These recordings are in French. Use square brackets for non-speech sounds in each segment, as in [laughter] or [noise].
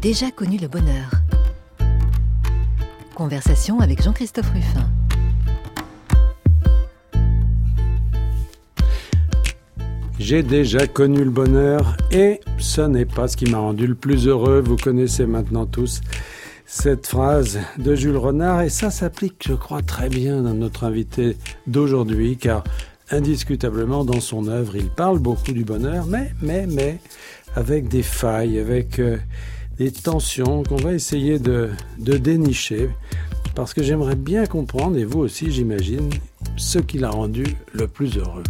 J'ai déjà connu le bonheur. Conversation avec Jean-Christophe Ruffin. J'ai déjà connu le bonheur et ce n'est pas ce qui m'a rendu le plus heureux. Vous connaissez maintenant tous cette phrase de Jules Renard et ça s'applique, je crois, très bien dans notre invité d'aujourd'hui car indiscutablement dans son œuvre, il parle beaucoup du bonheur, mais, mais, mais, avec des failles, avec euh, des tensions qu'on va essayer de, de dénicher parce que j'aimerais bien comprendre, et vous aussi j'imagine, ce qui l'a rendu le plus heureux.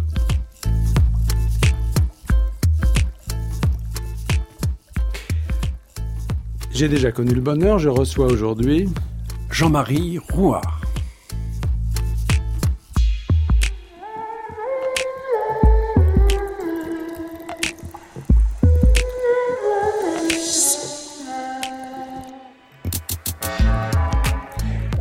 J'ai déjà connu le bonheur, je reçois aujourd'hui Jean-Marie Rouard.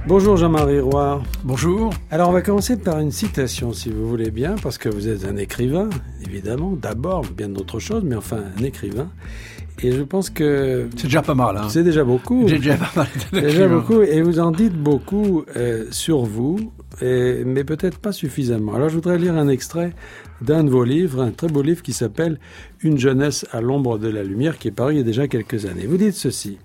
Bonjour Jean-Marie Rouard. Bonjour. Alors on va commencer par une citation si vous voulez bien, parce que vous êtes un écrivain, évidemment, d'abord, bien d'autres choses, mais enfin un écrivain. Et je pense que... C'est déjà pas mal. Hein. C'est déjà beaucoup. J'ai déjà pas mal. déjà beaucoup. Et vous en dites beaucoup euh, sur vous, et, mais peut-être pas suffisamment. Alors je voudrais lire un extrait d'un de vos livres, un très beau livre qui s'appelle Une jeunesse à l'ombre de la lumière, qui est paru il y a déjà quelques années. Vous dites ceci.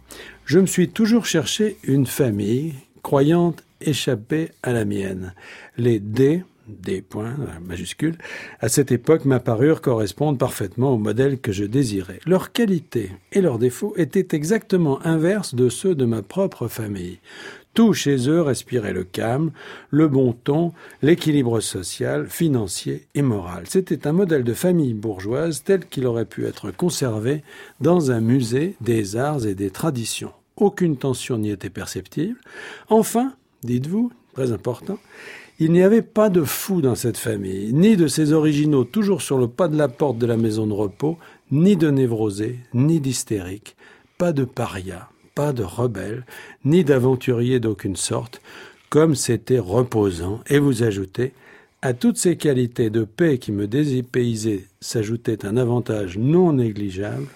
Je me suis toujours cherché une famille croyante échappée à la mienne. Les D des points majuscules, à cette époque m'apparurent correspondre parfaitement au modèle que je désirais. Leurs qualités et leurs défauts étaient exactement inverses de ceux de ma propre famille. Tout chez eux respirait le calme, le bon ton, l'équilibre social, financier et moral. C'était un modèle de famille bourgeoise tel qu'il aurait pu être conservé dans un musée des arts et des traditions. Aucune tension n'y était perceptible. Enfin, dites-vous, très important, il n'y avait pas de fou dans cette famille, ni de ces originaux toujours sur le pas de la porte de la maison de repos, ni de névrosés, ni d'hystériques, pas de parias, pas de rebelles, ni d'aventuriers d'aucune sorte, comme c'était reposant, et vous ajoutez, à toutes ces qualités de paix qui me désépaysaient s'ajoutait un avantage non négligeable,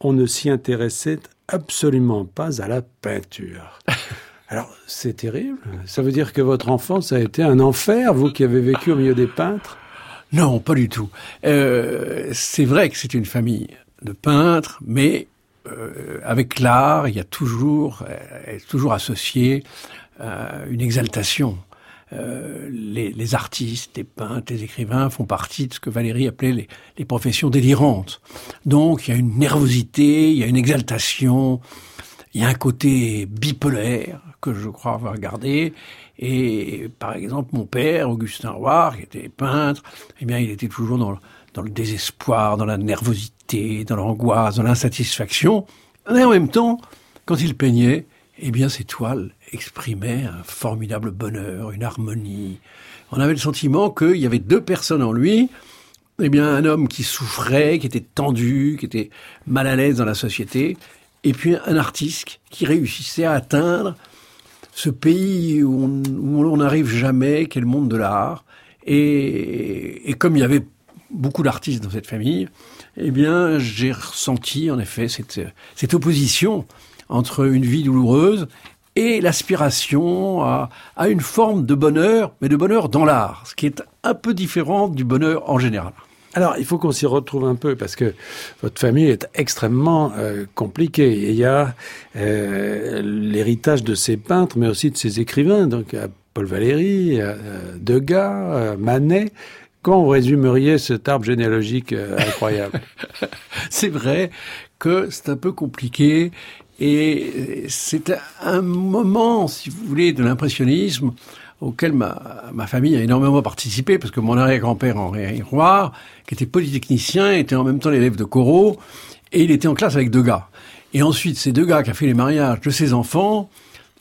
on ne s'y intéressait absolument pas à la peinture. [laughs] Alors, c'est terrible. Ça veut dire que votre enfance a été un enfer, vous qui avez vécu au milieu des peintres? Non, pas du tout. Euh, c'est vrai que c'est une famille de peintres, mais euh, avec l'art, il y a toujours, euh, toujours associé euh, une exaltation. Euh, les, les, artistes, les peintres, les écrivains font partie de ce que Valérie appelait les, les, professions délirantes. Donc il y a une nervosité, il y a une exaltation, il y a un côté bipolaire que je crois avoir gardé. Et par exemple, mon père, Augustin Roire, qui était peintre, eh bien, il était toujours dans, dans le désespoir, dans la nervosité, dans l'angoisse, dans l'insatisfaction. Et en même temps, quand il peignait, eh bien, ses toiles exprimaient un formidable bonheur, une harmonie. On avait le sentiment qu'il y avait deux personnes en lui. Eh bien, un homme qui souffrait, qui était tendu, qui était mal à l'aise dans la société, et puis un artiste qui réussissait à atteindre ce pays où on n'arrive jamais, qui le monde de l'art. Et, comme il y avait beaucoup d'artistes dans cette famille, eh bien, j'ai ressenti en effet cette opposition entre une vie douloureuse et l'aspiration à, à une forme de bonheur, mais de bonheur dans l'art, ce qui est un peu différent du bonheur en général. Alors, il faut qu'on s'y retrouve un peu parce que votre famille est extrêmement euh, compliquée. il y a euh, l'héritage de ces peintres, mais aussi de ces écrivains. Donc, Paul Valéry, euh, Degas, Manet. Quand vous résumeriez cet arbre généalogique incroyable? [laughs] C'est vrai que c'est un peu compliqué et c'est un moment, si vous voulez, de l'impressionnisme auquel ma, famille a énormément participé, parce que mon arrière-grand-père Henri Roy, qui était polytechnicien, était en même temps l'élève de Corot, et il était en classe avec deux gars. Et ensuite, ces deux gars qui a fait les mariages de ses enfants,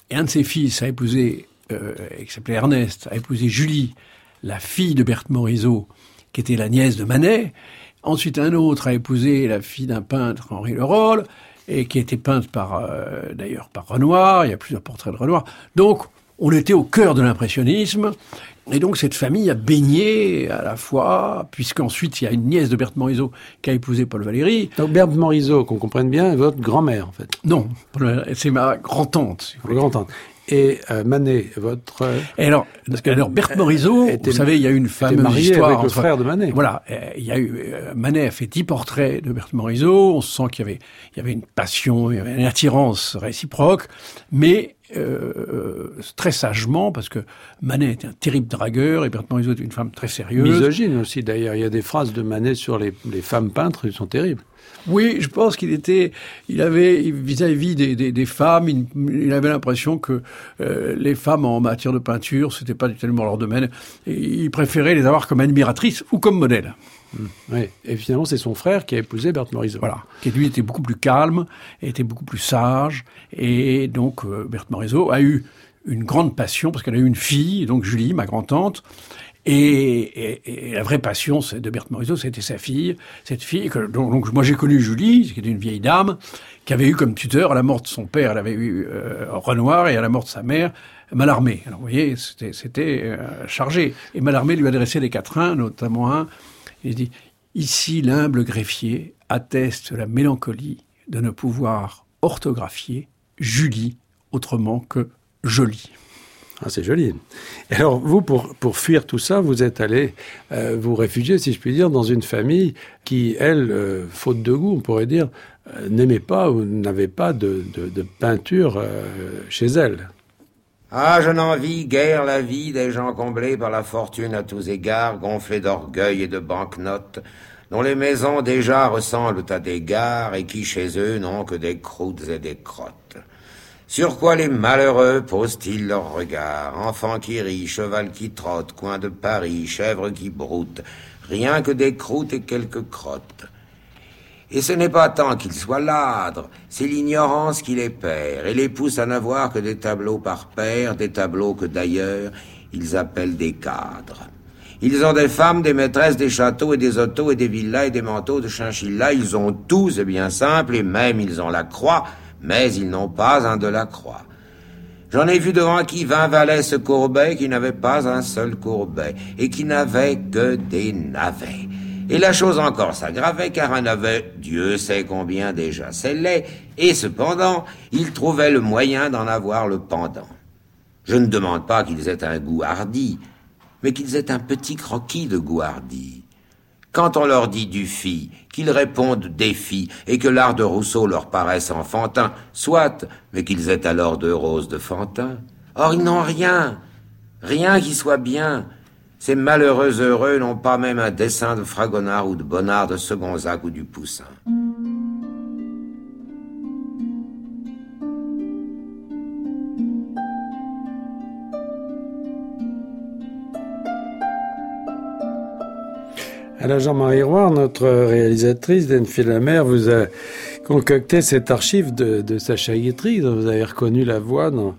et un de ses fils a épousé, euh, qui s'appelait Ernest, a épousé Julie, la fille de Berthe Morisot, qui était la nièce de Manet. Ensuite, un autre a épousé la fille d'un peintre, Henri Leroll, et qui a été peinte par, euh, d'ailleurs, par Renoir. Il y a plusieurs portraits de Renoir. Donc, on était au cœur de l'impressionnisme Et donc cette famille a baigné à la fois, puisqu'ensuite il y a une nièce de Berthe Morisot qui a épousé Paul Valéry. Donc Berthe Morisot, qu'on comprenne bien, est votre grand-mère en fait. Non, c'est ma grand-tante. Votre grand-tante. Et euh, Manet, votre. Et alors, parce que, alors Berthe Morisot, vous savez, il y a eu une fameuse histoire avec le frère de Manet. Voilà, il y a eu euh, Manet a fait dix portraits de Berthe Morisot. On sent qu'il y avait, il y avait une passion, il y avait une attirance réciproque, mais euh, très sagement, parce que Manet était un terrible dragueur et Berthe Morisot était une femme très sérieuse. Misogyne aussi, d'ailleurs. Il y a des phrases de Manet sur les, les femmes peintres, ils sont terribles. Oui, je pense qu'il était, il avait vis-à-vis des, des, des, femmes, il, avait l'impression que euh, les femmes en matière de peinture, c'était pas tellement leur domaine. Et il préférait les avoir comme admiratrices ou comme modèles. Mmh. Oui. Et finalement, c'est son frère qui a épousé Berthe Morisot. Voilà. Qui lui était beaucoup plus calme, était beaucoup plus sage, et donc euh, Berthe Morisot a eu une grande passion parce qu'elle a eu une fille, donc Julie, ma grand-tante, et, la vraie passion de Berthe Morisot, c'était sa fille, cette fille que donc, moi j'ai connu Julie, qui était une vieille dame, qui avait eu comme tuteur à la mort de son père, elle avait eu euh, Renoir, et à la mort de sa mère, Mallarmé. Alors vous voyez, c'était euh, chargé. Et Mallarmé lui adressait des quatrains, notamment un. Il dit Ici, l'humble greffier atteste la mélancolie de ne pouvoir orthographier Julie autrement que jolie. Ah, c'est joli. alors, vous, pour, fuir tout ça, vous êtes allé euh, vous réfugier, si je puis dire, dans une famille qui, elle, euh, faute de goût, on pourrait dire, euh, n'aimait pas ou n'avait pas de peinture chez elle. Ah, je n'envie guère la vie des gens comblés par la fortune à tous égards, gonflés d'orgueil et de banquenotes, dont les maisons déjà ressemblent à des gares et qui chez eux n'ont que des croûtes et des crottes. Sur quoi les malheureux posent-ils leur regard? Enfants qui rient, cheval qui trotte, coin de Paris, chèvre qui broute, rien que des croûtes et quelques crottes. Et ce n'est pas tant qu'ils soient ladres, c'est l'ignorance qui les perd et les pousse à n'avoir que des tableaux par paire, des tableaux que d'ailleurs ils appellent des cadres. Ils ont des femmes, des maîtresses, des châteaux et des autos et des villas et des manteaux de chinchilla. Ils ont tout, c'est bien simple, et même ils ont la croix, mais ils n'ont pas un de la croix. J'en ai vu devant qui vingt valets se courbaient, qui n'avaient pas un seul courbet, et qui n'avaient que des navets. Et la chose encore s'aggravait, car un navet, Dieu sait combien déjà laid, et cependant, ils trouvaient le moyen d'en avoir le pendant. Je ne demande pas qu'ils aient un goût hardi, mais qu'ils aient un petit croquis de goût hardi. Quand on leur dit du fi, qu'ils répondent défi, et que l'art de Rousseau leur paraisse enfantin, soit, mais qu'ils aient alors de roses de Fantin. Or ils n'ont rien, rien qui soit bien. Ces malheureux heureux n'ont pas même un dessin de Fragonard ou de Bonnard de Segonzac ou du Poussin. Alors Jean-Marie Roy, notre réalisatrice d'Enfield la vous a concocté cette archive de, de Sacha Guitry, dont vous avez reconnu la voix dans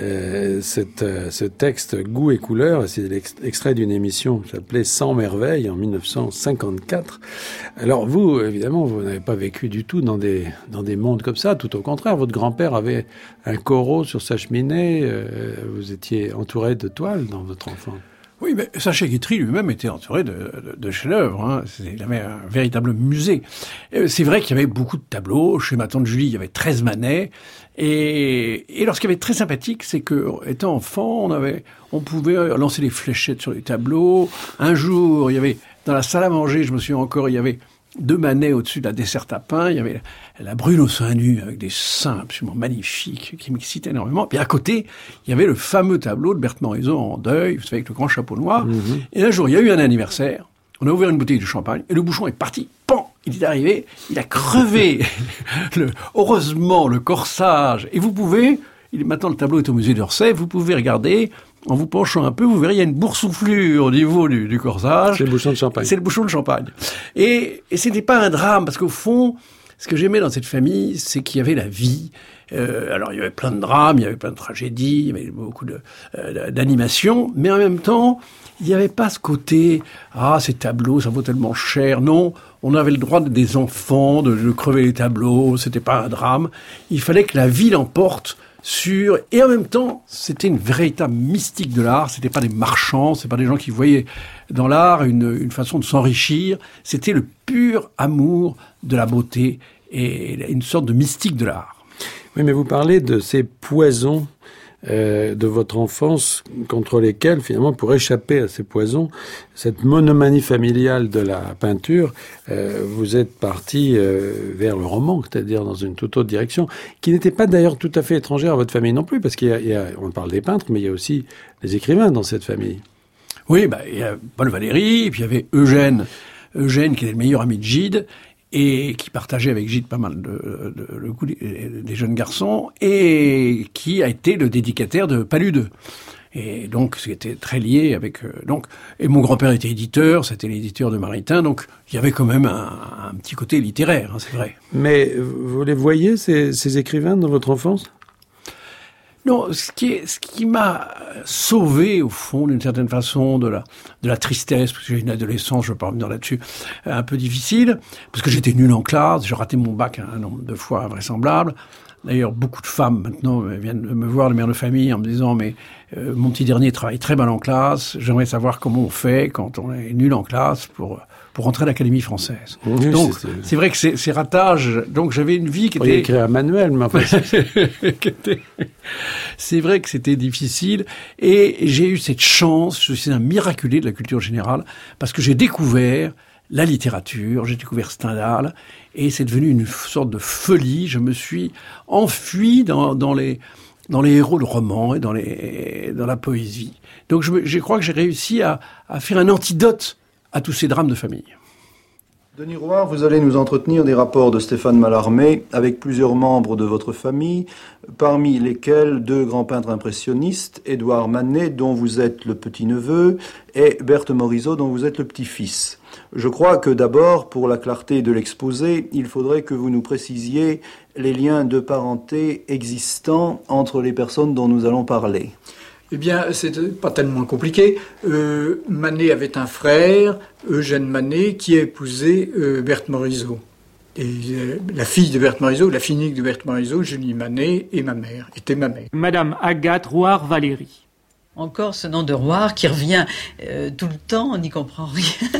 euh, euh, ce texte Goût et couleur. C'est l'extrait d'une émission qui s'appelait Sans merveille en 1954. Alors vous, évidemment, vous n'avez pas vécu du tout dans des, dans des mondes comme ça. Tout au contraire, votre grand-père avait un corot sur sa cheminée. Euh, vous étiez entouré de toiles dans votre enfance. Oui, mais Sacha Guitry lui-même était entouré de, de, de chefs-d'œuvre. Hein. Il avait un véritable musée. C'est vrai qu'il y avait beaucoup de tableaux. Chez ma tante Julie, il y avait 13 manets. Et, et alors, ce qui avait très sympathique, c'est que, étant enfant, on avait, on pouvait lancer des fléchettes sur les tableaux. Un jour, il y avait dans la salle à manger, je me souviens encore, il y avait deux manets au-dessus de la desserte à pain. Il y avait la brune au sein nu avec des seins absolument magnifiques qui m'excitaient énormément. Puis à côté, il y avait le fameux tableau de Berthe Morisot en deuil, vous savez, avec le grand chapeau noir. Mhm. Et un jour, il y a eu un anniversaire. On a ouvert une bouteille de champagne et le bouchon est parti. Pan Il est arrivé, il a crevé. [laughs] le, heureusement, le corsage. Et vous pouvez, il, maintenant le tableau est au musée d'Orsay, vous pouvez regarder en vous penchant un peu, vous verrez, il y a une boursouflure au niveau du, du corsage. C'est le bouchon de champagne. C'est le bouchon de champagne. Et, et ce n'était pas un drame, parce qu'au fond, ce que j'aimais dans cette famille, c'est qu'il y avait la vie. Euh, alors il y avait plein de drames, il y avait plein de tragédies, il y avait beaucoup de, euh, d'animation, mais en même temps, il n'y avait pas ce côté ah ces tableaux ça vaut tellement cher. Non, on avait le droit des enfants de, de crever les tableaux, c'était pas un drame. Il fallait que la vie l'emporte sur et en même temps c'était une véritable mystique de l'art. C'était pas des marchands c'est pas des gens qui voyaient dans l'art une, une façon de s'enrichir. C'était le pur amour de la beauté et une sorte de mystique de l'art. Oui mais vous parlez de ces poisons euh, de votre enfance contre lesquels finalement pour échapper à ces poisons cette monomanie familiale de la peinture euh, vous êtes parti euh, vers le roman c'est à dire dans une toute autre direction qui n'était pas d'ailleurs tout à fait étrangère à votre famille non plus parce qu'il y, y a on parle des peintres mais il y a aussi des écrivains dans cette famille. Oui bah, il y a Paul Valéry puis il y avait Eugène. Eugène qui est le meilleur ami de Gide et qui partageait avec Gide pas mal de, de, le des jeunes garçons et qui a été le dédicataire de Palude. Et donc, c'était très lié avec euh, donc et mon grand-père était éditeur, c'était l'éditeur de Maritain, donc il y avait quand même un, un petit côté littéraire, hein, c'est vrai. Mais vous les voyez ces, ces écrivains dans votre enfance? Non, ce qui, ce qui m'a sauvé au fond d'une certaine façon de la, de la tristesse, parce que j'ai une adolescence, je ne veux pas revenir là-dessus, un peu difficile, parce que j'étais nul en classe, j'ai raté mon bac un nombre de fois invraisemblable. D'ailleurs, beaucoup de femmes maintenant viennent me voir, les mères de famille, en me disant mais euh, mon petit dernier travaille très mal en classe. J'aimerais savoir comment on fait quand on est nul en classe pour pour rentrer à l'Académie française. Oui, donc c'est vrai que ces, ces ratages. Donc j'avais une vie qui était écrit un manuel, mais enfin, [laughs] c'est vrai que c'était difficile et j'ai eu cette chance. Je suis un miraculé de la culture générale parce que j'ai découvert la littérature, j'ai découvert Stendhal, et c'est devenu une sorte de folie. Je me suis enfui dans, dans les dans les héros de romans et dans les dans la poésie. Donc je, je crois que j'ai réussi à, à faire un antidote à tous ces drames de famille. Denis Roy, vous allez nous entretenir des rapports de Stéphane Mallarmé avec plusieurs membres de votre famille, parmi lesquels deux grands peintres impressionnistes, Édouard Manet, dont vous êtes le petit-neveu, et Berthe Morisot, dont vous êtes le petit-fils. Je crois que d'abord, pour la clarté de l'exposé, il faudrait que vous nous précisiez les liens de parenté existants entre les personnes dont nous allons parler. Eh bien, c'est pas tellement compliqué. Euh, Manet avait un frère, Eugène Manet, qui a épousé euh, Berthe Morisot. Euh, la fille de Berthe Morisot, la fille de Berthe Morisot, Julie Manet, et ma mère, était ma mère. Madame Agathe Rouard Valérie. Encore ce nom de Roire qui revient euh, tout le temps, on n'y comprend rien.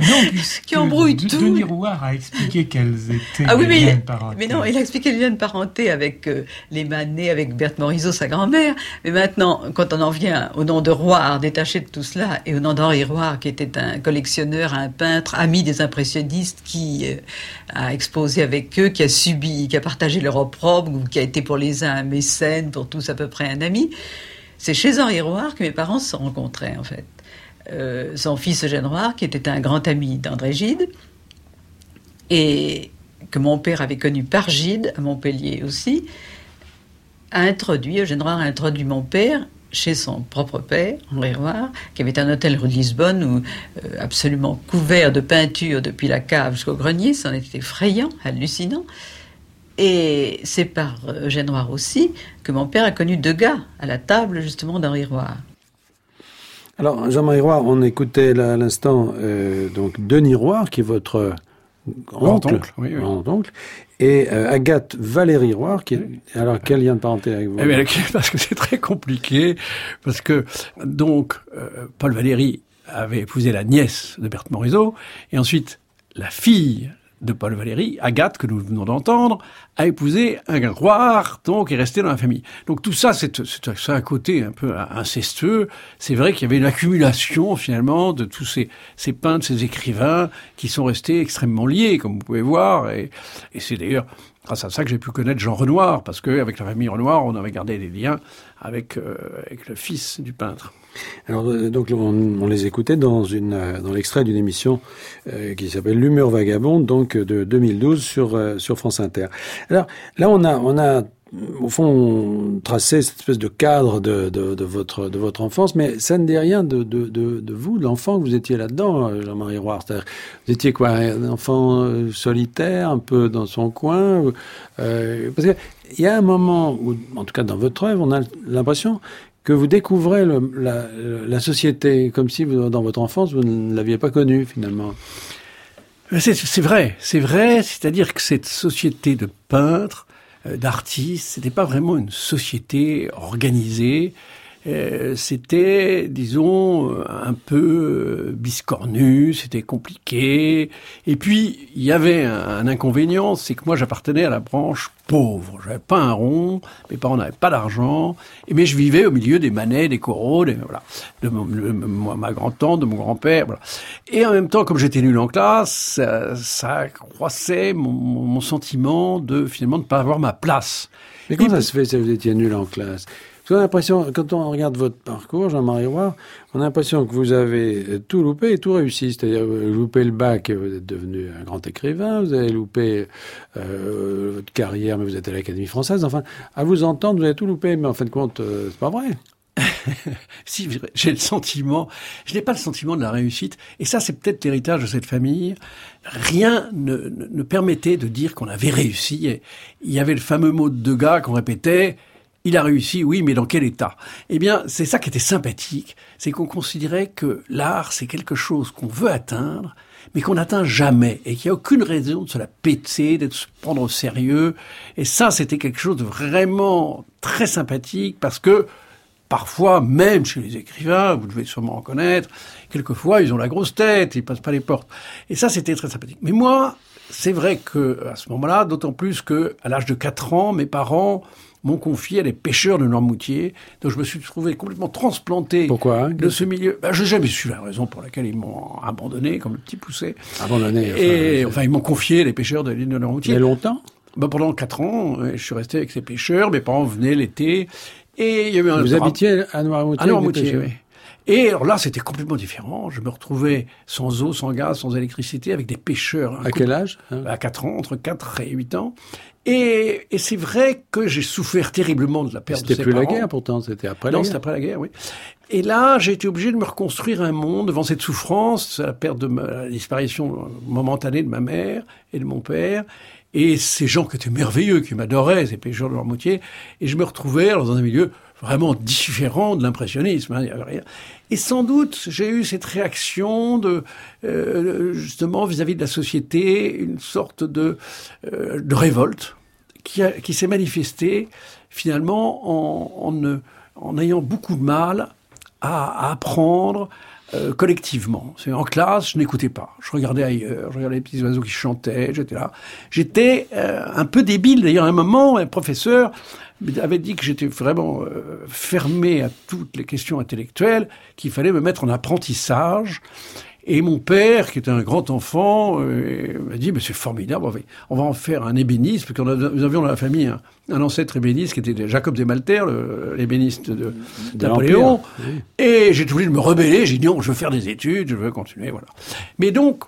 Non, [laughs] Qui embrouille tout. Denis Rouard a expliqué quelles étaient Ah oui, les mais, liens de parenté. mais non, il a expliqué le lien de parenté avec euh, les Manet, avec Berthe Morisot, sa grand-mère. Mais maintenant, quand on en vient au nom de Roire, détaché de tout cela, et au nom d'Henri Roire, qui était un collectionneur, un peintre, ami des impressionnistes, qui euh, a exposé avec eux, qui a subi, qui a partagé leur opprobre, ou qui a été pour les uns un mécène, pour tous à peu près un ami, c'est chez Henri Roire que mes parents se sont rencontrés, en fait. Euh, son fils Eugène Roire, qui était un grand ami d'André Gide, et que mon père avait connu par Gide, à Montpellier aussi, a introduit, Eugène a introduit mon père chez son propre père, Henri Roire, qui avait un hôtel rue de Lisbonne où, euh, absolument couvert de peinture depuis la cave jusqu'au grenier, c'en était effrayant, hallucinant. Et c'est par euh, Eugène Roire aussi que mon père a connu deux gars à la table justement d'Henri Roire. Alors, Jean-Marie Roy, on écoutait là, à l'instant euh, donc Denis Roy, qui est votre oncle, Grand-oncle, oui, oui. grand-oncle, et euh, Agathe Valérie Roy, qui est... Alors, quel lien de parenté avec vous Eh bien, [laughs] parce que c'est très compliqué, parce que donc euh, Paul Valéry avait épousé la nièce de Berthe Morisot, et ensuite la fille de Paul Valéry, Agathe, que nous venons d'entendre, a épousé un roi, donc est resté dans la famille. Donc tout ça, c'est un côté un peu incestueux. C'est vrai qu'il y avait une accumulation finalement de tous ces, ces peintres, ces écrivains qui sont restés extrêmement liés, comme vous pouvez voir. Et, et c'est d'ailleurs grâce à ça que j'ai pu connaître Jean Renoir, parce qu'avec la famille Renoir, on avait gardé des liens avec, euh, avec le fils du peintre. Alors, euh, donc, on, les écoutait dans, une, euh, dans l'extrait d'une émission qui s'appelle L'humeur vagabonde, donc de 2012 sur, sur France Inter. Alors, là, on a, on a au fond, tracé cette espèce de cadre de, de, votre, de votre enfance, mais ça ne dit rien de, de, de, vous, de l'enfant que vous étiez là-dedans, euh, Jean-Marie Roy. Vous étiez quoi, un enfant euh, solitaire, un peu dans son coin euh, Parce qu'il y a un moment en tout cas dans votre œuvre, on a l'impression que vous découvrez la, société comme si dans votre enfance vous ne l'aviez pas connue finalement. C'est vrai, c'est vrai, c'est-à-dire que cette société de peintres d'artistes. C'était pas vraiment une société organisée. Euh, c'était, disons, un peu euh, biscornu, c'était compliqué. Et puis, il y avait un, un inconvénient, c'est que moi, j'appartenais à la branche pauvre. J'avais pas un rond, mes parents n'avaient pas d'argent, et mais je vivais au milieu des manets, des coraux, des, voilà, de mon- ma grand-tante, de mon grand-père, voilà. Et en même temps, comme j'étais nul en classe, ça, ça croissait mon, mon- mon sentiment de finalement de pas avoir ma place. Mais comment Et ça se fait si vous étiez nul en classe? A l'impression, quand on regarde votre parcours, Jean-Marie Roy, on a l'impression que vous avez euh, tout loupé et tout réussi. C'est-à-dire, vous avez loupé le bac vous êtes devenu un grand écrivain, vous avez loupé euh, votre carrière, mais vous êtes à l'Académie française. Enfin, à vous entendre, vous avez tout loupé, mais en fin de compte, euh, c'est pas vrai. [laughs] Si j'ai le sentiment, je n'ai pas le sentiment de la réussite, et ça c'est peut-être l'héritage de cette famille. Rien ne, ne, permettait de dire qu'on avait réussi. Il y avait le fameux mot de Degas qu'on répétait. Il a réussi, oui, mais dans quel état? Eh bien, c'est ça qui était sympathique, c'est qu'on considérait que l'art, c'est quelque chose qu'on veut atteindre, mais qu'on n'atteint jamais, et qu'il n'y a aucune raison de se la péter, de se prendre au sérieux. Et ça, c'était quelque chose de vraiment très sympathique, parce que Parfois, même chez les écrivains, vous devez sûrement en connaître, quelquefois ils ont la grosse tête, ils passent pas les portes. Et ça, c'était très sympathique. Mais moi, c'est vrai que à ce moment-là, d'autant plus que à l'âge de 4 ans, mes parents m'ont confié à des pêcheurs de Noirmoutier, donc je me suis trouvé complètement transplanté Pourquoi hein de ce milieu. Ben, je n'ai jamais su la raison pour laquelle ils m'ont abandonné, comme le petit poussé. Abandonné. Et enfin, ils m'ont confié les pêcheurs de l'île de il y Noirmoutier. a longtemps? Ben, pendant quatre ans, euh, je suis resté avec ces pêcheurs. Mes parents venaient l'été. Et il y a eu un Vous habitiez à Noirmoutier À Noirmoutier, oui. Et alors là, c'était complètement différent. Je me retrouvais sans eau, sans gaz, sans électricité, avec des pêcheurs. À quel âge hein? À 4 ans, entre 4 et 8 ans. Et, et c'est vrai que j'ai souffert terriblement de la perte de C'était ses plus la guerre pourtant, c'était après Non, la c'était guerre. après la guerre, oui. Et là, j'ai été obligé de me reconstruire un monde devant cette souffrance, la perte de ma, la disparition momentanée de ma mère et de mon père, et ces gens qui étaient merveilleux, qui m'adoraient, ces pêcheurs de Noirmoutier, et je me retrouvais alors, dans un milieu vraiment différent de l'impressionnisme. hein. Et sans doute, j'ai eu cette réaction de euh, justement vis-à-vis de la société, une sorte de, euh, de révolte qui, s'est manifestée finalement en, ayant beaucoup de mal à, apprendre euh, collectivement. C'est en classe, je n'écoutais pas. Je regardais ailleurs, je regardais les petits oiseaux qui chantaient, j'étais là. J'étais euh, un peu débile. D'ailleurs, à un moment, un professeur avait dit que j'étais vraiment euh, fermé à toutes les questions intellectuelles, qu'il fallait me mettre en apprentissage. Et mon père, qui était un grand enfant, euh, m'a dit, mais c'est formidable, on va, on va en faire un ébéniste, parce que nous avions dans la famille un, un ancêtre ébéniste qui était Jacob Desmalter, le- l'ébéniste de, De Napoléon. oui. Et j'ai voulu me rebeller, j'ai dit non, je veux faire des études, je veux continuer, voilà. Mais donc,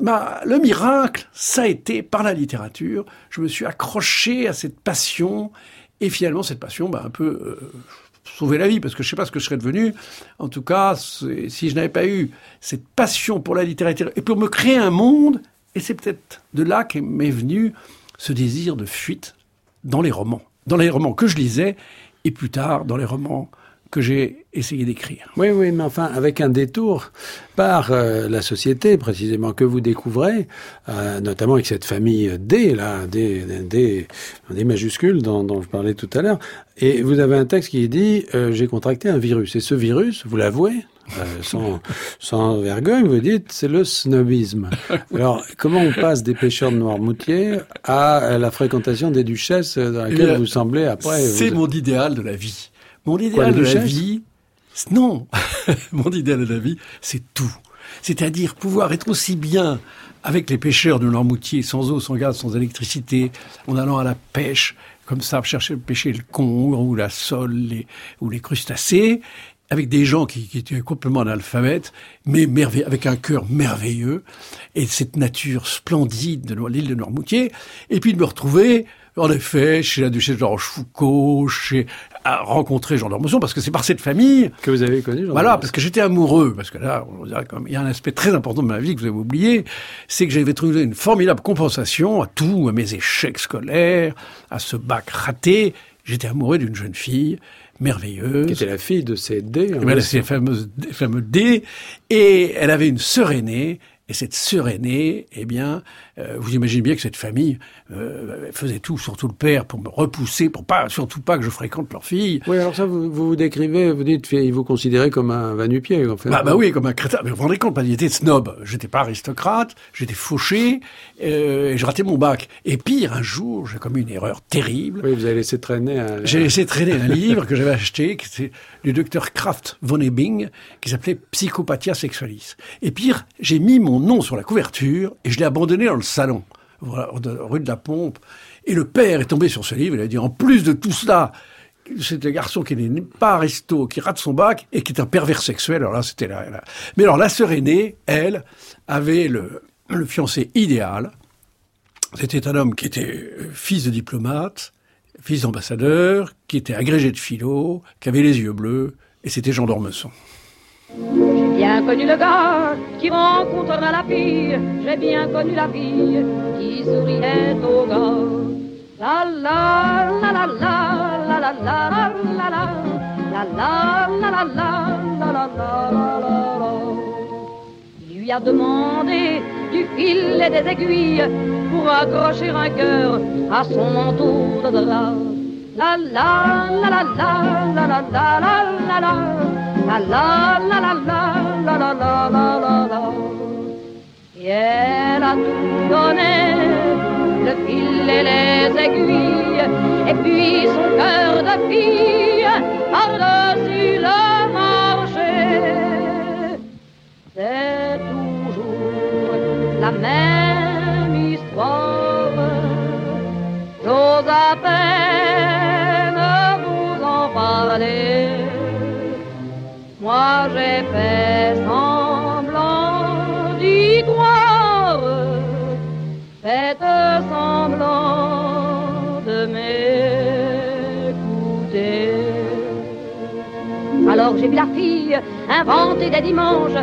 ma- le miracle, ça a été par la littérature. Je me suis accroché à cette passion, et finalement, cette passion m'a un peu euh, sauvé la vie, parce que je sais pas ce que je serais devenu. En tout cas, si je n'avais pas eu cette passion pour la littérature, et pour me créer un monde, et c'est peut-être de là qu'est m'est venu ce désir de fuite dans les romans. Dans les romans que je lisais, et plus tard dans les romans que j'ai essayé d'écrire. Oui, oui, mais enfin, avec un détour par euh, la société, précisément, que vous découvrez, euh, notamment avec cette famille D, là, D, D, D majuscule dont, dont je parlais tout à l'heure. Et vous avez un texte qui dit euh, J'ai contracté un virus. Et ce virus, vous l'avouez euh, sans, [laughs] sans vergogne, vous dites c'est le snobisme. Alors, comment on passe des pêcheurs de Noirmoutier à la fréquentation des duchesses dans laquelle vous semblez après C'est vous- mon idéal de la vie. Mon idéal de la vie, non. [laughs] mon idéal de la vie, c'est tout. C'est-à-dire pouvoir être aussi bien avec les pêcheurs de Noirmoutier, sans eau, sans gaz, sans électricité, en allant à la pêche, comme ça, chercher pêcher le congre ou la sole les- ou les crustacés, avec des gens qui, qui étaient complètement analphabètes, mais merveilleux, avec un cœur merveilleux, et cette nature splendide de l'île de Noirmoutier, et puis de me retrouver, en effet, chez la duchesse de Rochefoucauld, chez, à rencontrer Jean d'Ormesson, parce que c'est par cette famille que vous avez connu. Jean voilà, parce que j'étais amoureux, parce que là, on dirait comme, il y a un aspect très important de ma vie que vous avez oublié, c'est que j'avais trouvé une formidable compensation à tout, à mes échecs scolaires, à ce bac raté. J'étais amoureux d'une jeune fille merveilleuse. qui était la fille de ces D. hein. Eh ben, la fameuse, fameux D. Et elle avait une sœur aînée. Et cette sœur aînée, eh bien, euh, vous imaginez bien que cette famille euh, faisait tout, surtout le père, pour me repousser, pour pas, surtout pas que je fréquente leur fille. Oui, alors ça, vous vous, vous décrivez, vous dites, il vous considérez comme un vanupier, en fait. Bah, bah oui, comme un crétin. Mais vous vous rendez compte, il était snob. J'étais pas aristocrate, j'étais fauché, euh, et je ratais mon bac. Et pire, un jour, j'ai commis une erreur terrible. Oui, vous avez laissé traîner un... J'ai laissé traîner un [laughs] livre que j'avais acheté, qui était du docteur Kraft von Ebing, qui s'appelait Psychopathia sexualis. Et pire, j'ai mis mon nom sur la couverture et je l'ai abandonné dans le salon, rue de la Pompe. Et le père est tombé sur ce livre, il a dit, en plus de tout cela, c'est un garçon qui n'est pas aristo, qui rate son bac et qui est un pervers sexuel. Alors là, c'était là. Mais alors, la sœur aînée, elle, avait le, le fiancé idéal. C'était un homme qui était euh, fils de diplomate, fils d'ambassadeur, qui était agrégé de philo, qui avait les yeux bleus, et c'était Jean d'Ormesson. J'ai bien connu le gars qui rencontrera la fille. J'ai bien connu la fille qui souriait au gars. La la la la la la la la la la la la lui a demandé du fil et des aiguilles pour accrocher un cœur à son manteau de drap. La la la la la la la la la la la La la la la la la la la la la la Et elle a tout donné, le fil et les aiguilles, et puis son cœur de fille par-dessus le marché. La même histoire. J'ose à peine vous en parler. Moi j'ai fait semblant d'y croire. Faites semblant de m'écouter. Alors j'ai vu la fille inventer des dimanches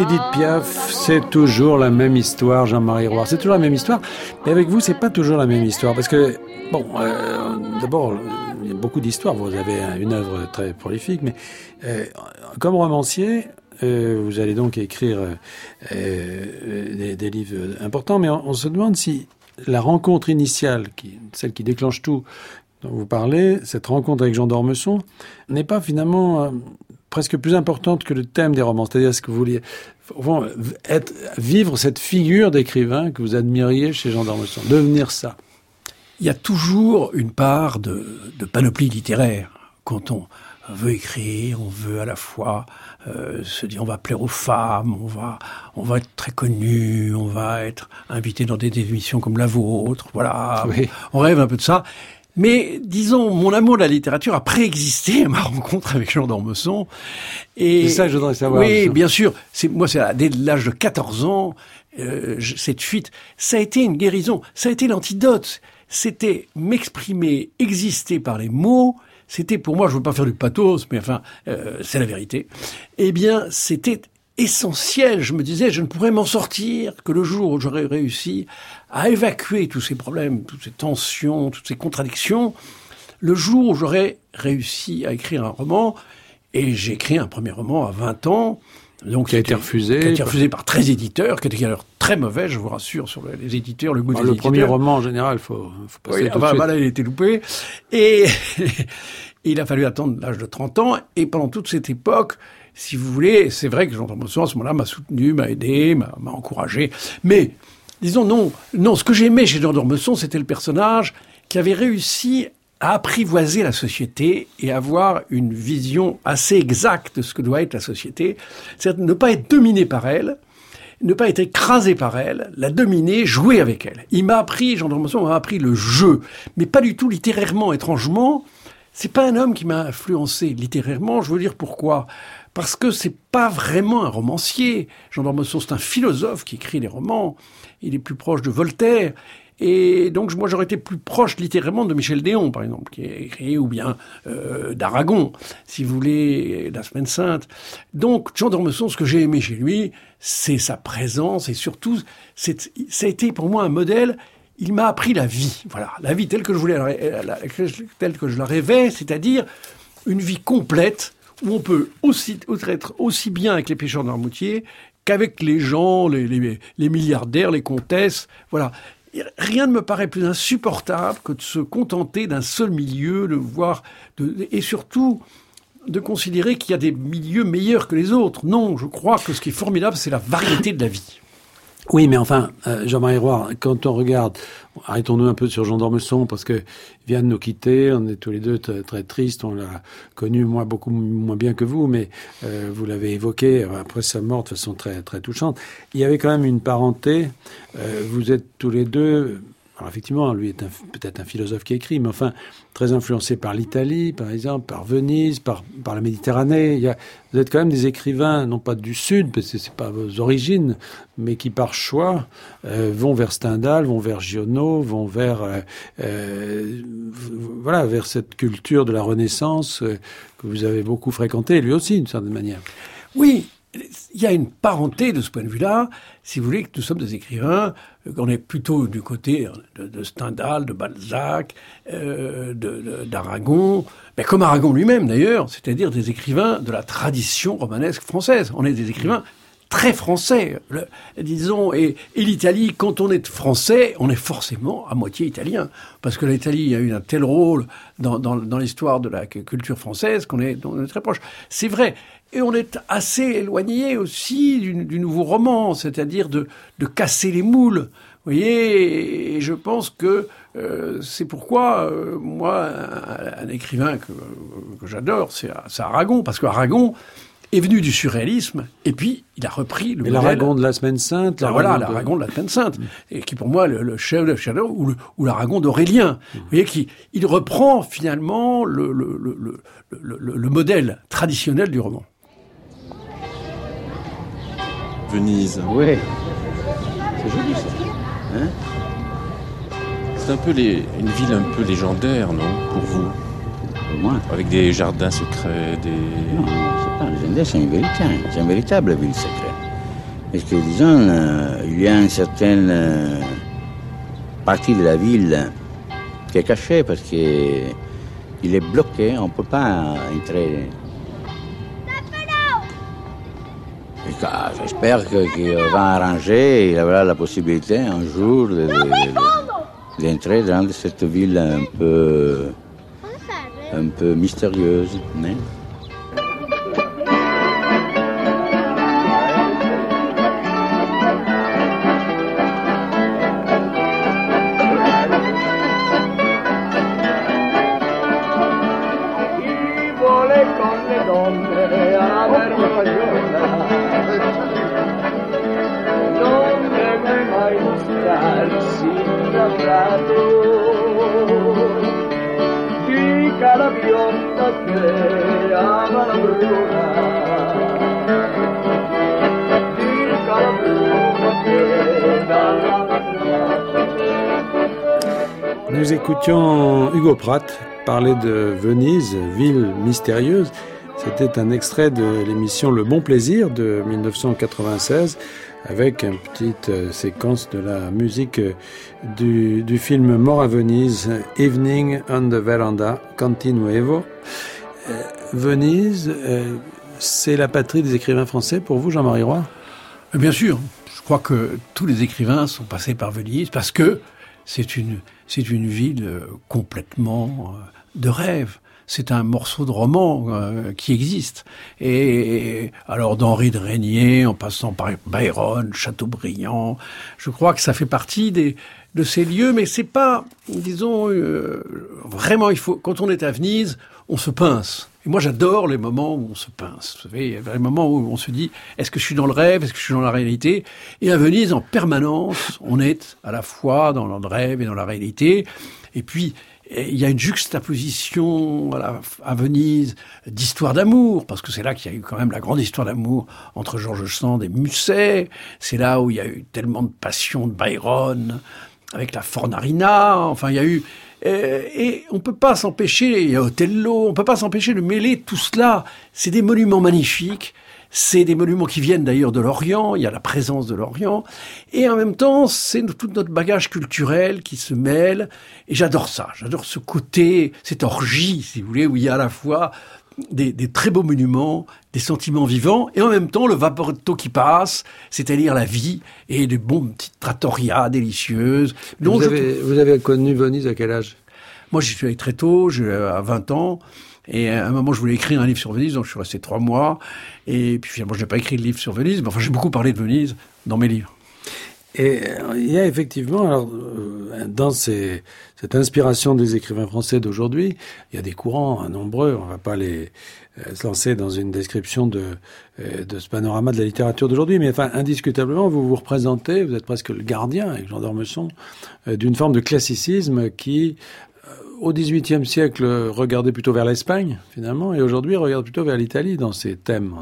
Edith Piaf, c'est toujours la même histoire, Jean-Marie Roy. C'est toujours la même histoire. Mais avec vous, c'est pas toujours la même histoire. Parce que, bon, euh, d'abord, il y a beaucoup d'histoires. Vous avez un- une œuvre très prolifique. Mais euh, comme romancier, euh, vous allez donc écrire des, livres importants. Mais on, se demande si la rencontre initiale, celle qui déclenche tout, dont vous parlez, cette rencontre avec Jean d'Ormesson, n'est pas finalement presque plus importante que le thème des romans. C'est-à-dire ce que vous vouliez être, vivre cette figure d'écrivain que vous admiriez chez Jean d'Ormesson, devenir ça. Il y a toujours une part de, de panoplie littéraire quand on veut écrire, on veut à la fois euh, se dire on va plaire aux femmes, on va on va être très connu, on va être invité dans des émissions comme la vôtre, voilà, Oui. on rêve un peu de ça. Mais disons, mon amour de la littérature a préexisté à ma [laughs] rencontre avec Jean d'Ormesson. Et C'est ça que je voudrais savoir, Oui, bien sûr. C'est moi, c'est dès l'âge de 14 ans, euh, je- cette fuite, ça a été une guérison, ça a été l'antidote. C'était m'exprimer, exister par les mots. C'était pour moi, je veux pas faire du pathos, mais enfin, euh, c'est la vérité. Eh bien, c'était essentiel. Je me disais, je ne pourrais m'en sortir que le jour où j'aurais réussi à évacuer tous ces problèmes, toutes ces tensions, toutes ces contradictions, le jour où j'aurais réussi à écrire un roman, et j'ai écrit un premier roman à 20 ans, donc Qui a été refusé qui a été refusé par 13 éditeurs, qui étaient d'ailleurs très mauvais, je vous rassure, sur les éditeurs, le goût Alors, des le premier roman, en général, faut, faut passer Oui, tout de enfin, suite. il a été loupé. Et [laughs] il a fallu attendre l'âge de 30 ans. Et pendant toute cette époque, si vous voulez, c'est vrai que Jean Thomasson, à ce moment-là, m'a soutenu, m'a aidé, m'a m'a encouragé. Mais, disons, non, non, ce que j'aimais chez Jean d'Ormesson, c'était le personnage qui avait réussi à apprivoiser la société et avoir une vision assez exacte de ce que doit être la société. C'est-à-dire ne pas être dominé par elle, ne pas être écrasé par elle, la dominer, jouer avec elle. Il m'a appris, Jean d'Ormesson m'a appris le jeu, mais pas du tout littérairement, étrangement. c'est pas un homme qui m'a influencé littérairement. Je veux dire pourquoi? Parce que c'est pas vraiment un romancier. Jean d'Ormesson, c'est un philosophe qui écrit des romans. Il est plus proche de Voltaire. Et donc, moi, j'aurais été plus proche littérairement de Michel Déon, par exemple, qui a écrit, ou bien euh, d'Aragon, si vous voulez, La Semaine Sainte. Donc, Jean d'Ormesson, ce que j'ai aimé chez lui, c'est sa présence, et surtout, ça a été pour moi un modèle il m'a appris la vie. Voilà, la vie telle que je voulais, telle que je la rêvais, c'est-à-dire une vie complète où on peut être aussi bien avec les pêcheurs d'Armoutier qu'avec les gens, les, milliardaires, les comtesses. Voilà. Rien ne me paraît plus insupportable que de se contenter d'un seul milieu, de voir, et surtout de considérer qu'il y a des milieux meilleurs que les autres. Non, je crois que ce qui est formidable, c'est la variété de la vie. Oui, mais enfin, euh, Jean-Marie Roy, quand on regarde, arrêtons-nous un peu sur Jean d'Ormesson, parce que vient de nous quitter, on est tous les deux très, tristes, on l'a connu, moi, beaucoup moins bien que vous, mais euh, vous l'avez évoqué, après sa mort de façon très, très touchante. Il y avait quand même une parenté, euh, vous êtes tous les deux alors effectivement, lui est peut-être un philosophe qui écrit, mais enfin très influencé par l'Italie, par exemple, par Venise, par, par la Méditerranée. Il y a, vous êtes quand même des écrivains, non pas du Sud, parce que c'est pas vos origines, mais qui par choix euh, vont vers Stendhal, vont vers Giono, vont vers euh, euh, voilà vers cette culture de la Renaissance que vous avez beaucoup fréquentée, lui aussi, d'une certaine manière. Oui, il y a une parenté de ce point de vue-là, si vous voulez, que nous sommes des écrivains, euh, qu'on est plutôt du côté de, Stendhal, de Balzac, euh, d'Aragon, mais comme Aragon lui-même d'ailleurs, c'est-à-dire des écrivains de la tradition romanesque française. On est des écrivains très français, disons, et, l'Italie, quand on est français, on est forcément à moitié italien, parce que l'Italie a eu un tel rôle dans, l'histoire de la culture française qu'on est, on est très proche. C'est vrai, et on est assez éloigné aussi du, nouveau roman, c'est-à-dire de, de, casser les moules. Vous voyez, et je pense que euh, c'est pourquoi, euh, moi, un, écrivain que, que j'adore, c'est Aragon, parce qu'Aragon est venu du surréalisme, et puis il a repris le l'Aragon de la Semaine Sainte là, Voilà, l'Aragon de... la Semaine Sainte, et qui pour moi le, le chef de Shadow, ou, ou l'Aragon d'Aurélien. Vous voyez, qui, il reprend finalement le, le, le, le modèle traditionnel du roman. Venise. Oui. C'est joli ça. Hein c'est un peu les, une ville un peu légendaire, non Pour vous? Pour moi Avec des jardins secrets, des... Non, c'est pas légendaire, c'est une vérité. C'est une véritable ville secrète. Parce que, disons, euh, il y a une certaine euh, partie de la ville qui est cachée parce qu'il est bloqué, on ne peut pas entrer J'espère qu'il va arranger, il aura la possibilité un jour d'entrer dans cette ville un peu, un peu mystérieuse. Nous écoutions Hugo Pratt parler de Venise, ville mystérieuse. C'était un extrait de l'émission Le Bon Plaisir de 1996 avec une petite euh, séquence de la musique euh, du, film Mort à Venise, Evening on the Veranda, Continuevo. Euh, Venise, c'est la patrie des écrivains français pour vous, Jean-Marie Roy? Bien sûr. Je crois que tous les écrivains sont passés par Venise parce que c'est une, c'est une ville complètement de rêve c'est un morceau de roman euh, qui existe. Et alors d'Henri de Régnier, en passant par Byron, Chateaubriand, je crois que ça fait partie des, de ces lieux, mais c'est pas, disons, euh, vraiment, il faut, quand on est à Venise, on se pince. Et moi, j'adore les moments où on se pince. Vous savez, les moments où on se dit, est-ce que je suis dans le rêve, est-ce que je suis dans la réalité? Et à Venise, en permanence, on est à la fois dans le rêve et dans la réalité. Et puis, il y a une juxtaposition à, à Venise d'histoire d'amour, parce que c'est là qu'il y a eu quand même la grande histoire d'amour entre Georges Sand et Musset. C'est là où il y a eu tellement de passion de Byron avec la Fornarina. Enfin, il y a eu euh, et on peut pas s'empêcher. Il y a Othello. On peut pas s'empêcher de mêler tout cela. C'est des monuments magnifiques. C'est des monuments qui viennent d'ailleurs de l'Orient, il y a la présence de l'Orient, et en même temps, c'est tout notre bagage culturel qui se mêle, et j'adore ça, j'adore ce côté, cette orgie, si vous voulez, où il y a à la fois des, des très beaux monuments, des sentiments vivants, et en même temps le vaporetto qui passe, c'est-à-dire la vie, et des bons petites trattorias délicieuses. dont Vous je avez, vous avez connu Venise à quel âge? Moi, j'y suis allé très tôt, j'ai à 20 ans. Et à un moment, je voulais écrire un livre sur Venise, donc je suis resté trois mois. Et puis finalement, je n'ai pas écrit de livre sur Venise, mais enfin, j'ai beaucoup parlé de Venise dans mes livres. Et euh, il y a effectivement, alors, euh, dans ces, cette inspiration des écrivains français d'aujourd'hui, il y a des courants hein, nombreux, on va pas les euh, se lancer dans une description de, euh, de ce panorama de la littérature d'aujourd'hui, mais enfin, indiscutablement, vous vous représentez, vous êtes presque le gardien, avec Jean d'Ormesson, euh, d'une forme de classicisme qui, au XVIIIe siècle, regardait plutôt vers l'Espagne, finalement, et aujourd'hui regarde plutôt vers l'Italie dans ses thèmes.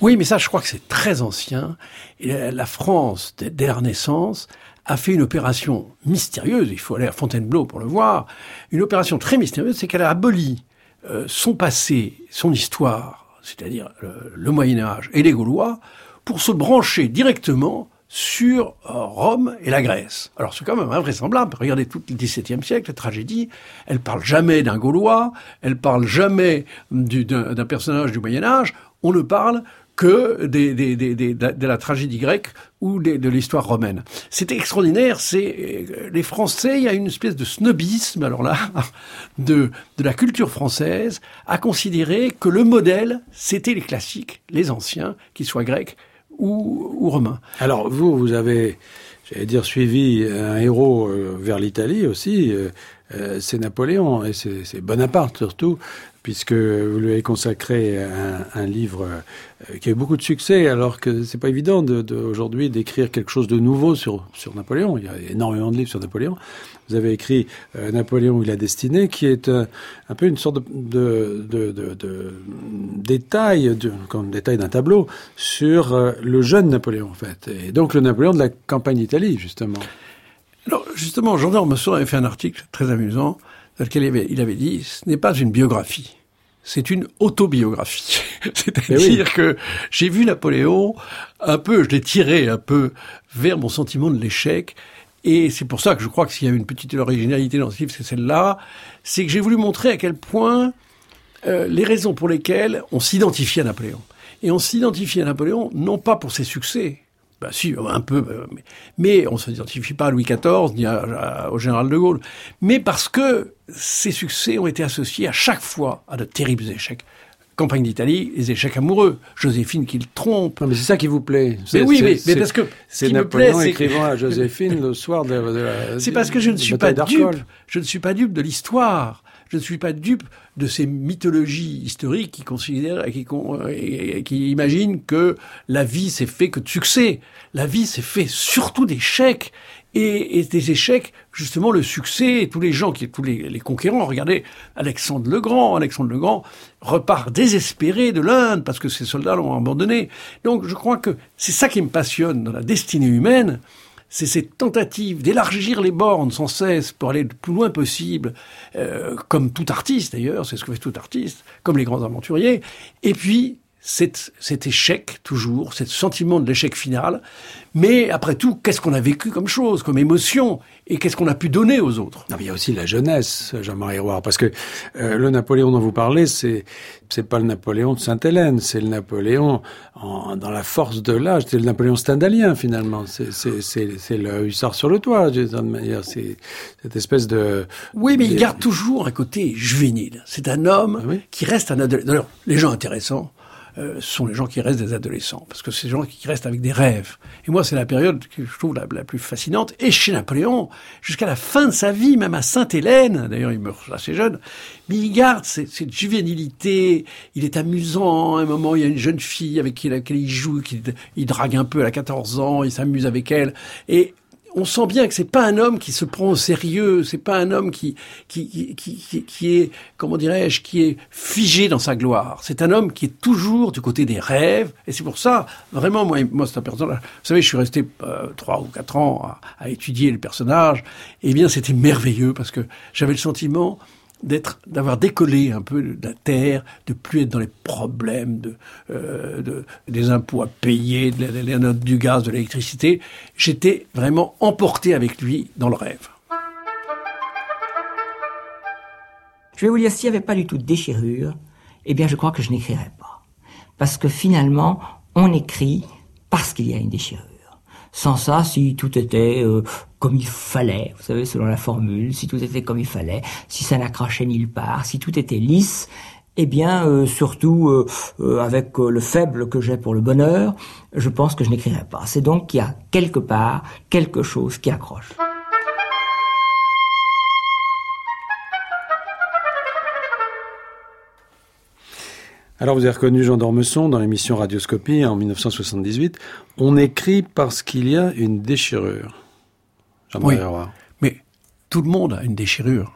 Oui, mais ça, je crois que c'est très ancien. La- France, dès, la Renaissance, a fait une opération mystérieuse. Il faut aller à Fontainebleau pour le voir. Une opération très mystérieuse, c'est qu'elle a aboli euh, son passé, son histoire, c'est-à-dire le, le Moyen Âge et les Gaulois, pour se brancher directement sur euh, Rome et la Grèce. Alors c'est quand même invraisemblable. Regardez tout le XVIIe siècle, la tragédie. Elle parle jamais d'un Gaulois, elle parle jamais du- d'un d'un personnage du Moyen Âge. On ne parle que des, des, des, des- de la tragédie grecque ou des- de l'histoire romaine. C'est extraordinaire. C'est euh, les Français. Il y a une espèce de snobisme, alors là, [laughs] de de la culture française, à considérer que le modèle c'était les classiques, les anciens, qu'ils soient grecs ou, ou romains. Alors vous, vous avez, j'allais dire, suivi un héros euh, vers l'Italie aussi. euh, euh, c'est Napoléon et c'est Bonaparte surtout, puisque vous lui avez consacré un, livre euh, qui a eu beaucoup de succès, alors que c'est pas évident de, de- aujourd'hui d'écrire quelque chose de nouveau sur sur Napoléon. Il y a énormément de livres sur Napoléon. Vous avez écrit euh, Napoléon et la destinée, qui est un, un peu une sorte de, détail, comme détail d'un tableau, sur euh, le jeune Napoléon, en fait. Et donc le Napoléon de la campagne d'Italie, justement. Alors, justement, Jean d'Ormesson avait fait un article très amusant il avait, il avait dit ce n'est pas une biographie, c'est une autobiographie. [laughs] C'est-à-dire que j'ai vu Napoléon un peu, je l'ai tiré un peu vers mon sentiment de l'échec. Et c'est pour ça que je crois que s'il y a une petite originalité dans ce livre, c'est celle-là. C'est que j'ai voulu montrer à quel point euh, les raisons pour lesquelles on s'identifie à Napoléon. Et on s'identifie à Napoléon non pas pour ses succès, bah si, un peu, euh, mais, on ne s'identifie pas à Louis XIV ni à- à- au général de Gaulle, mais parce que ces succès ont été associés à chaque fois à de terribles échecs. Campagne d'Italie, les échecs amoureux, Joséphine qui le trompe. mais c'est ça qui vous plaît. Mais oui, mais, mais parce que ce c'est qui me Napoléon plaît, c'est- écrivant à Joséphine le soir de, la- de la. C'est parce que je ne suis pas dupe. Je ne suis pas dupe de l'histoire. Je ne suis pas dupe de ces mythologies historiques qui considèrent qui, qui imaginent que la vie s'est fait que de succès. La vie s'est fait surtout d'échecs. Et, et des échecs, justement, le succès, tous les gens, qui, tous les, les conquérants, regardez, Alexandre le Grand, Alexandre le Grand repart désespéré de l'Inde parce que ses soldats l'ont abandonné. Donc je crois que c'est ça qui me passionne dans la destinée humaine, c'est cette tentative d'élargir les bornes sans cesse pour aller le plus loin possible, euh, comme tout artiste d'ailleurs, c'est ce que fait tout artiste, comme les grands aventuriers, et puis cet, cet échec toujours, cet sentiment de l'échec final, mais après tout, qu'est-ce qu'on a vécu comme chose, comme émotion, et qu'est-ce qu'on a pu donner aux autres? Non, mais il y a aussi la jeunesse, Jean-Marie Roire, parce que euh, le Napoléon dont vous parlez, c'est c'est pas le Napoléon de Sainte-Hélène, c'est le Napoléon en, dans la force de l'âge, c'est le Napoléon stendhalien finalement, c'est le hussard sur le toit, d'une certaine manière, c'est cette espèce de Oui, mais il de- garde toujours un côté juvénile. C'est un homme Ah oui? qui reste un adolescent. D'ailleurs, les gens intéressants euh, sont les gens qui restent des adolescents, parce que c'est des gens qui restent avec des rêves. Et moi, c'est la période que je trouve la, plus fascinante. Et chez Napoléon, jusqu'à la fin de sa vie, même à Sainte-Hélène, d'ailleurs, il meurt assez jeune, mais il garde cette, juvénilité. Il est amusant. À un moment, il y a une jeune fille avec qui, laquelle il joue, qui il drague un peu. A 14 ans, il s'amuse avec elle. Et on sent bien que c'est pas un homme qui se prend au sérieux, c'est pas un homme qui qui qui qui, est comment dirais-je qui est figé dans sa gloire. C'est un homme qui est toujours du côté des rêves et c'est pour ça vraiment moi moi c'est un personnage. Vous savez, je suis resté euh, trois ou quatre ans à, à étudier le personnage. Eh bien, c'était merveilleux parce que j'avais le sentiment d'avoir décollé un peu de la terre, de plus être dans les problèmes de, euh, de des impôts à payer, de note du gaz, de l'électricité. J'étais vraiment emporté avec lui dans le rêve. Je vais vous dire, s'il n'y avait pas du tout de déchirure, eh bien, je crois que je n'écrirais pas. Parce que finalement, on écrit parce qu'il y a une déchirure. Sans ça, si tout était euh, comme il fallait, vous savez, selon la formule, si tout était comme il fallait, si ça n'accrochait nulle part, si tout était lisse, eh bien, euh, surtout euh, euh, avec euh, le faible que j'ai pour le bonheur, je pense que je n'écrirai pas. C'est donc qu'il y a quelque part quelque chose qui accroche. Alors vous avez reconnu Jean d'Ormesson dans l'émission Radioscopie en 1978. On écrit parce qu'il y a une déchirure. Oui, mais tout le monde a une déchirure.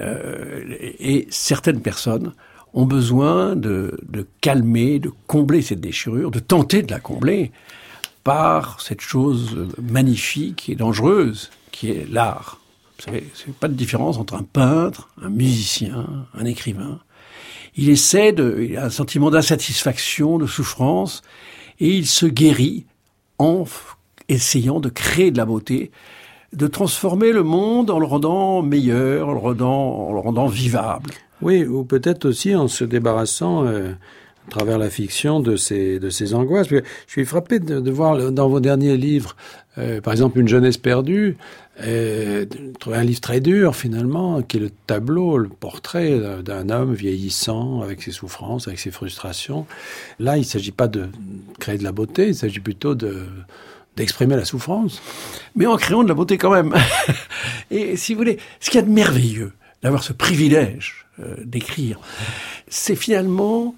Euh, et certaines personnes ont besoin de, de, calmer, de combler cette déchirure, de tenter de la combler par cette chose magnifique et dangereuse qui est l'art. Vous savez, c'est pas de différence entre un peintre, un musicien, un écrivain. Il essaie de, il a un sentiment d'insatisfaction, de souffrance, et il se guérit en essayant de créer de la beauté de transformer le monde en le rendant meilleur, en le rendant, en le rendant vivable. Oui, ou peut-être aussi en se débarrassant euh, à travers la fiction de ces, de ces angoisses. Je suis frappé de, de voir dans vos derniers livres, euh, par exemple, Une jeunesse perdue, euh, trouver un livre très dur finalement, qui est le tableau, le portrait d'un homme vieillissant avec ses souffrances, avec ses frustrations. Là, il ne s'agit pas de créer de la beauté, il s'agit plutôt de d'exprimer la souffrance. Mais en créant de la beauté quand même. [laughs] Et si vous voulez, ce qu'il y a de merveilleux d'avoir ce privilège euh, d'écrire, c'est finalement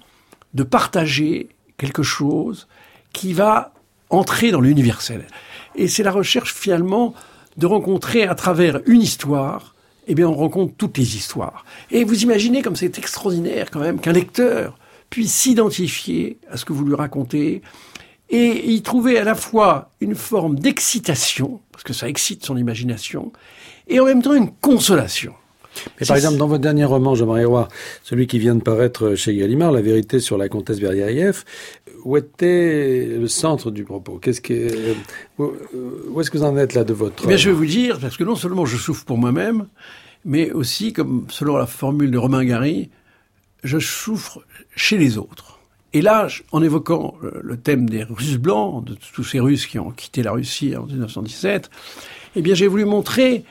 de partager quelque chose qui va entrer dans l'universel. Et c'est la recherche finalement de rencontrer à travers une histoire, eh bien on rencontre toutes les histoires. Et vous imaginez comme c'est extraordinaire quand même qu'un lecteur puisse s'identifier à ce que vous lui racontez, et y trouver à la fois une forme d'excitation, parce que ça excite son imagination, et en même temps une consolation. Mais par exemple, dans votre dernier roman, j'aimerais voir celui qui vient de paraître chez Gallimard, La vérité sur la comtesse Berdiaïev, où était le centre du propos? Qu'est-ce que, où est-ce que vous en êtes là de votre eh bien, Je vais vous dire, parce que non seulement je souffre pour moi-même, mais aussi, comme selon la formule de Romain Gary, je souffre chez les autres. Et là, en évoquant le thème des Russes blancs, de tous ces Russes qui ont quitté la Russie en 1917, eh bien, j'ai voulu montrer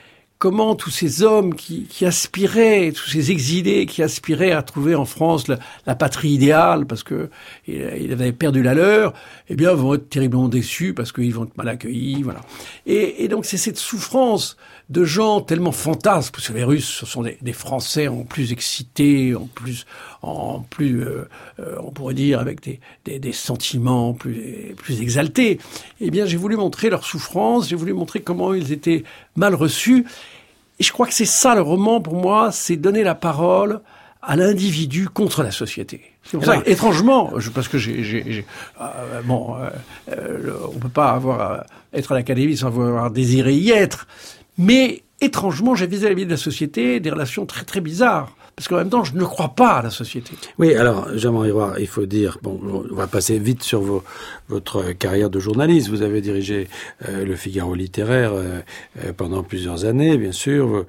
comment tous ces hommes qui, aspiraient, tous ces exilés qui aspiraient à trouver en France la, patrie idéale parce que ils avaient perdu la leur, eh bien vont être terriblement déçus parce qu'ils vont être mal accueillis, voilà. Et, donc c'est cette souffrance de gens tellement fantasques, parce que les Russes ce sont des, Français en plus excités, en plus, en plus, euh, euh, on pourrait dire avec des, sentiments plus exaltés. Eh bien j'ai voulu montrer leur souffrance, j'ai voulu montrer comment ils étaient mal reçus. Et je crois que c'est ça le roman pour moi, c'est donner la parole à l'individu contre la société. C'est pour ça, étrangement, je, parce que j'ai, euh, bon, euh, euh, on peut pas avoir être à l'académie sans avoir désiré y être, mais étrangement, j'ai vie de la société des relations très très bizarres parce qu'en même temps, je ne crois pas à la société. Oui, alors, Jean-Marie Roy, il faut dire, bon, on va passer vite sur votre carrière de journaliste. Vous avez dirigé euh, le Figaro littéraire euh, euh, pendant plusieurs années, bien sûr. Vous,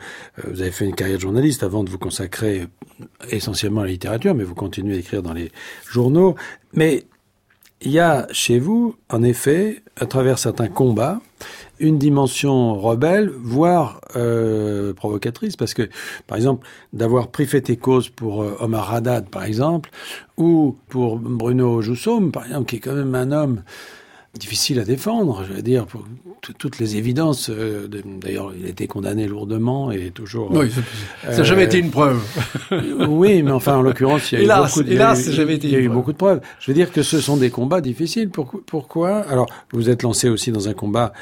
vous, avez fait une carrière de journaliste avant de vous consacrer essentiellement à la littérature, mais vous continuez à écrire dans les journaux. Mais il y a chez vous, en effet, à travers certains combats, une dimension rebelle, voire euh, provocatrice, parce que, par exemple, d'avoir pris cause pour euh, Omar Haddad, par exemple, ou pour Bruno Joussom, par exemple, qui est quand même un homme difficile à défendre, je veux dire, pour toutes les évidences. Euh, d'ailleurs, il a été condamné lourdement et toujours. Oui, ça n'a jamais été une preuve. oui, mais enfin, en l'occurrence, il y a hélas, eu beaucoup de, hélas, été il y a eu beaucoup de preuves. Je veux dire que ce sont des combats difficiles. Pourquoi, pourquoi Alors, vous êtes lancé aussi dans un combat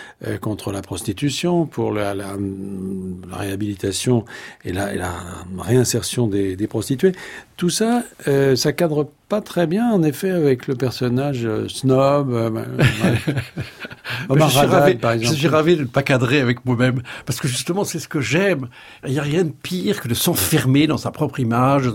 contre la prostitution, pour la, la, la réhabilitation et la, et la réinsertion des, des, prostituées. Tout ça, euh, ça cadre pas très bien, en effet, avec le personnage euh, snob. Euh, [laughs] Omar je, suis ravi, par exemple. je suis ravi de ne pas cadrer avec moi-même, parce que justement, c'est ce que j'aime. Il n'y a rien de pire que de s'enfermer dans sa propre image.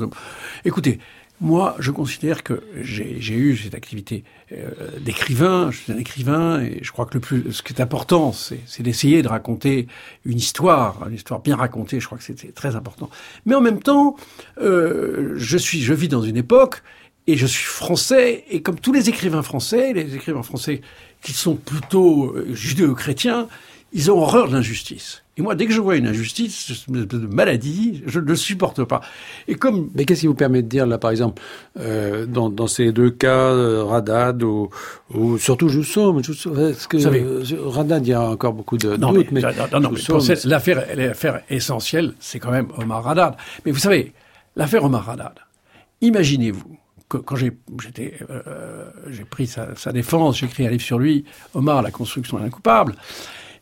Écoutez, moi, je considère que j'ai eu cette activité euh, d'écrivain. Je suis un écrivain et je crois que le plus, ce qui est important, c'est d'essayer de raconter une histoire, une histoire bien racontée. Je crois que c'est très important. Mais en même temps, euh, je suis, je vis dans une époque et je suis français et comme tous les écrivains français, les écrivains français qui sont plutôt euh, judéo-chrétiens, ils ont horreur de l'injustice. Et moi, dès que je vois une injustice, une maladie, je ne le supporte pas. Et comme... Mais qu'est-ce qui vous permet de dire, là, par exemple, euh, dans, dans, ces deux cas, euh, Radad ou, ou surtout Jousseau, est-ce que savez, euh, Radad, il y a encore beaucoup de non, doutes, mais, non, non, mais l'affaire, l'affaire essentielle, c'est quand même Omar Radad. Mais vous savez, l'affaire Omar Radad, imaginez-vous quand j'ai j'étais euh, j'ai pris sa, sa défense, j'ai écrit un livre sur lui, Omar, la construction d'un coupable.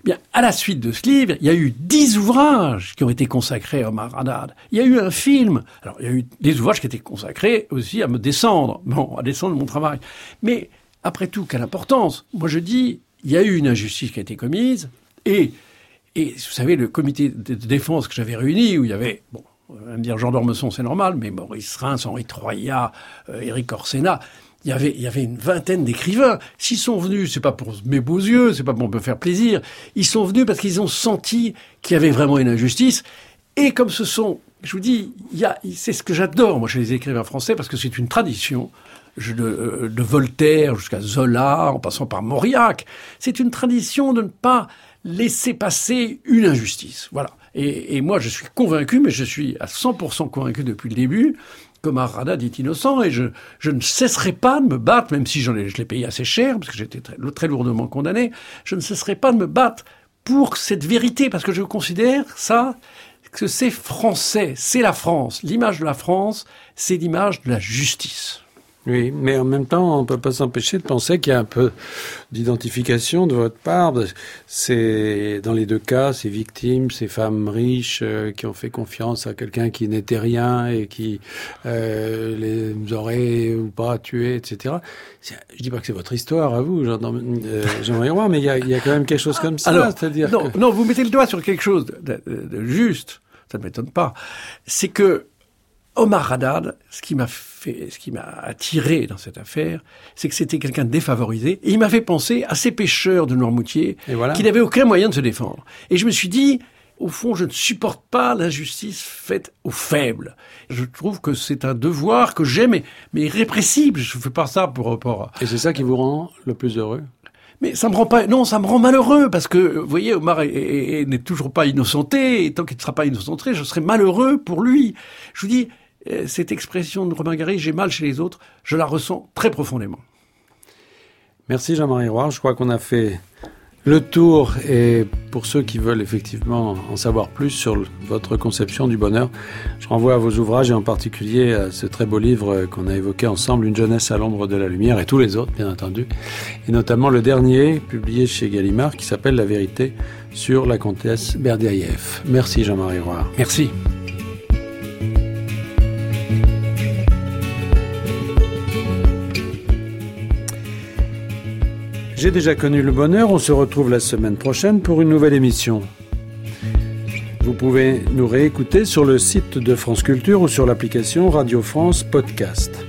Eh bien, à la suite de ce livre, il y a eu dix ouvrages qui ont été consacrés à Omar Haddad. Il y a eu un film. Alors, il y a eu des ouvrages qui étaient consacrés aussi à me descendre, bon, à descendre mon travail. Mais, après tout, quelle importance? Moi, je dis, il y a eu une injustice qui a été commise, et, et vous savez, le comité de défense que j'avais réuni, où il y avait, bon, on va me dire Jean d'Ormesson, c'est normal, mais Maurice Reims, Henri Troyat, euh, Éric Orsena, il y avait, il y avait une vingtaine d'écrivains. S'ils sont venus, c'est pas pour mes beaux yeux, c'est pas pour me faire plaisir. Ils sont venus parce qu'ils ont senti qu'il y avait vraiment une injustice. Et comme ce sont, je vous dis, il y a, c'est ce que j'adore, moi, chez les écrivains français, parce que c'est une tradition. De, euh, de Voltaire jusqu'à Zola, en passant par Mauriac. C'est une tradition de ne pas laisser passer une injustice. Voilà. Et, et, moi, je suis convaincu, mais je suis à 100% convaincu depuis le début, Omar Haddad est innocent et je, je ne cesserai pas de me battre, même si j'en ai, je l'ai payé assez cher, parce que j'étais très, très lourdement condamné, je ne cesserai pas de me battre pour cette vérité, parce que je considère ça, que c'est français, c'est la France. L'image de la France, c'est l'image de la justice. Oui, mais en même temps, on ne peut pas s'empêcher de penser qu'il y a un peu d'identification de votre part. C'est dans les deux cas, ces victimes, ces femmes riches euh, qui ont fait confiance à quelqu'un qui n'était rien et qui euh, les aurait ou pas tués, etc. Je dis pas que c'est votre histoire à vous, j'aimerais euh, mais il y, a, il y, a, quand même quelque chose comme ça. Alors, c'est-à-dire non, non, vous mettez le doigt sur quelque chose de, de, de juste. Ça ne m'étonne pas. C'est que Omar Haddad, ce qui m'a fait, ce qui m'a attiré dans cette affaire, c'est que c'était quelqu'un de défavorisé. Et il m'a fait penser à ces pêcheurs de Noirmoutier qui n'avaient aucun moyen de se défendre. Et je me suis dit, au fond, je ne supporte pas l'injustice faite aux faibles. Je trouve que c'est un devoir que j'aime, mais, mais irrépressible. Je ne fais pas ça pour rapport. Et c'est ça qui vous rend le plus heureux? Mais ça me rend pas, non, ça me rend malheureux parce que, vous voyez, Omar n'est toujours pas innocenté et tant qu'il ne sera pas innocenté, je serai malheureux pour lui. Je vous dis, cette expression de Romain Gary, j'ai mal chez les autres, je la ressens très profondément. Merci Jean-Marie Roy. Je crois qu'on a fait le tour et pour ceux qui veulent effectivement en savoir plus sur votre conception du bonheur, je renvoie à vos ouvrages et en particulier à ce très beau livre qu'on a évoqué ensemble, Une jeunesse à l'ombre de la lumière et tous les autres bien entendu, et notamment le dernier publié chez Gallimard qui s'appelle La vérité sur la comtesse Berdiaïev. Merci Jean-Marie Roy. Merci. J'ai déjà connu le bonheur, on se retrouve la semaine prochaine pour une nouvelle émission. Vous pouvez nous réécouter sur le site de France Culture ou sur l'application Radio France Podcast.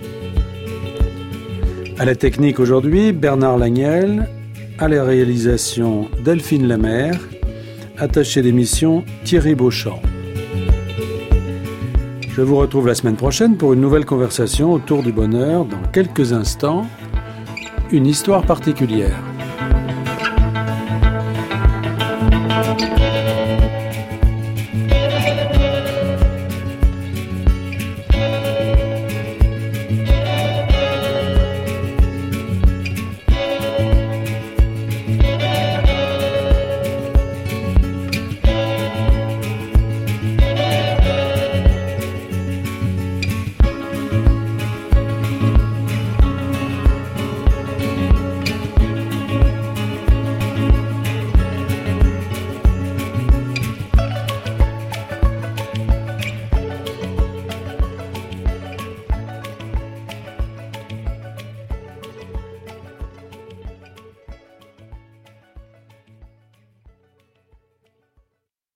À la technique aujourd'hui, Bernard Lagnel, à la réalisation Delphine Lemaire, attaché d'émission Thierry Beauchamp. Je vous retrouve la semaine prochaine pour une nouvelle conversation autour du bonheur dans quelques instants une histoire particulière.